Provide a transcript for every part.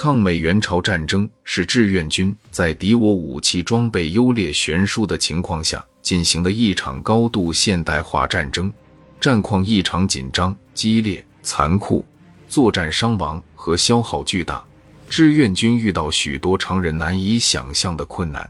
抗美援朝战争是志愿军在敌我武器装备优劣悬殊的情况下进行的一场高度现代化战争，战况异常紧张、激烈、残酷，作战伤亡和消耗巨大。志愿军遇到许多常人难以想象的困难。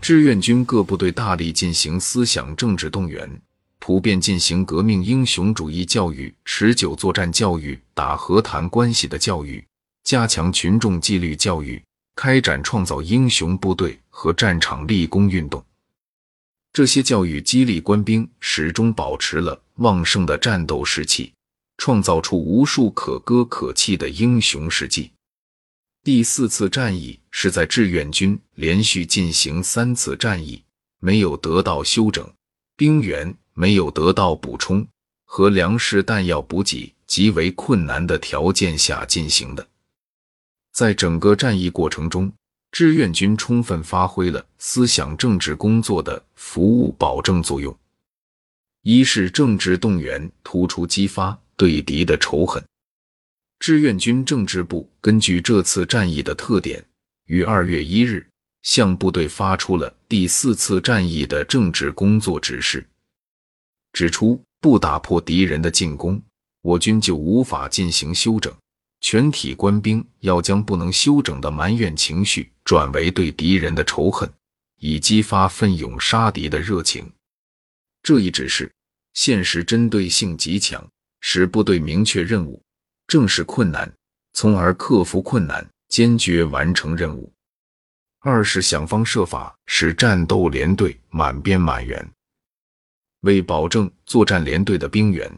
志愿军各部队大力进行思想政治动员，普遍进行革命英雄主义教育、持久作战教育、打和谈关系的教育。加强群众纪律教育，开展创造英雄部队和战场立功运动。这些教育激励官兵始终保持了旺盛的战斗士气，创造出无数可歌可泣的英雄事迹。第四次战役是在志愿军连续进行三次战役，没有得到休整，兵员没有得到补充和粮食弹药补给极为困难的条件下进行的。在整个战役过程中，志愿军充分发挥了思想政治工作的服务保证作用。一是政治动员突出激发对敌的仇恨。志愿军政治部根据这次战役的特点，于二月一日向部队发出了第四次战役的政治工作指示，指出不打破敌人的进攻，我军就无法进行休整。全体官兵要将不能休整的埋怨情绪转为对敌人的仇恨，以激发奋勇杀敌的热情。这一指示现实针对性极强，使部队明确任务，正视困难，从而克服困难，坚决完成任务。二是想方设法使战斗连队满编满员。为保证作战连队的兵员，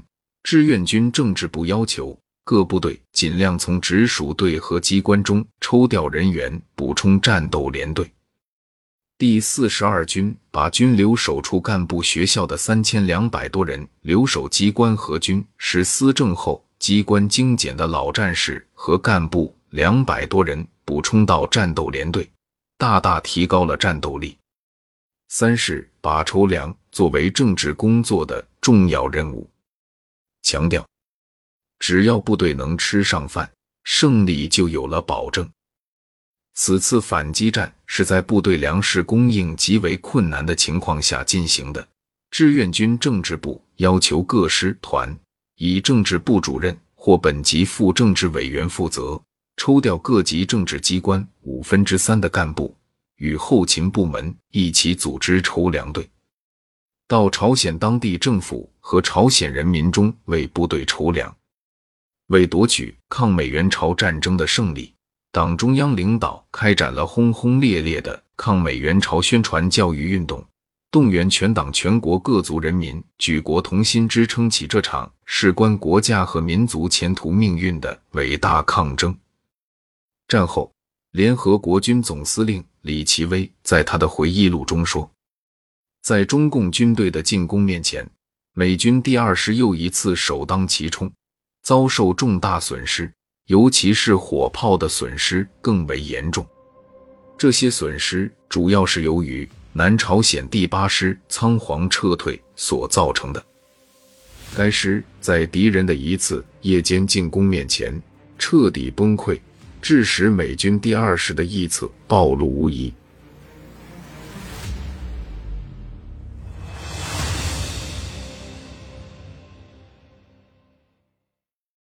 志愿军政治部要求。各部队尽量从直属队和机关中抽调人员，补充战斗连队。第四十二军把军留守处干部学校的三千两百多人留守机关和军，使思政后机关精简的老战士和干部两百多人补充到战斗连队，大大提高了战斗力。三是把筹粮作为政治工作的重要任务，强调。只要部队能吃上饭，胜利就有了保证。此次反击战是在部队粮食供应极为困难的情况下进行的。志愿军政治部要求各师团以政治部主任或本级副政治委员负责，抽调各级政治机关五分之三的干部，与后勤部门一起组织筹粮队，到朝鲜当地政府和朝鲜人民中为部队筹粮。为夺取抗美援朝战争的胜利，党中央领导开展了轰轰烈烈的抗美援朝宣传教育运动，动员全党全国各族人民举国同心，支撑起这场事关国家和民族前途命运的伟大抗争。战后，联合国军总司令李奇微在他的回忆录中说：“在中共军队的进攻面前，美军第二师又一次首当其冲。”遭受重大损失，尤其是火炮的损失更为严重。这些损失主要是由于南朝鲜第八师仓皇撤退所造成的。该师在敌人的一次夜间进攻面前彻底崩溃，致使美军第二师的臆测暴露无遗。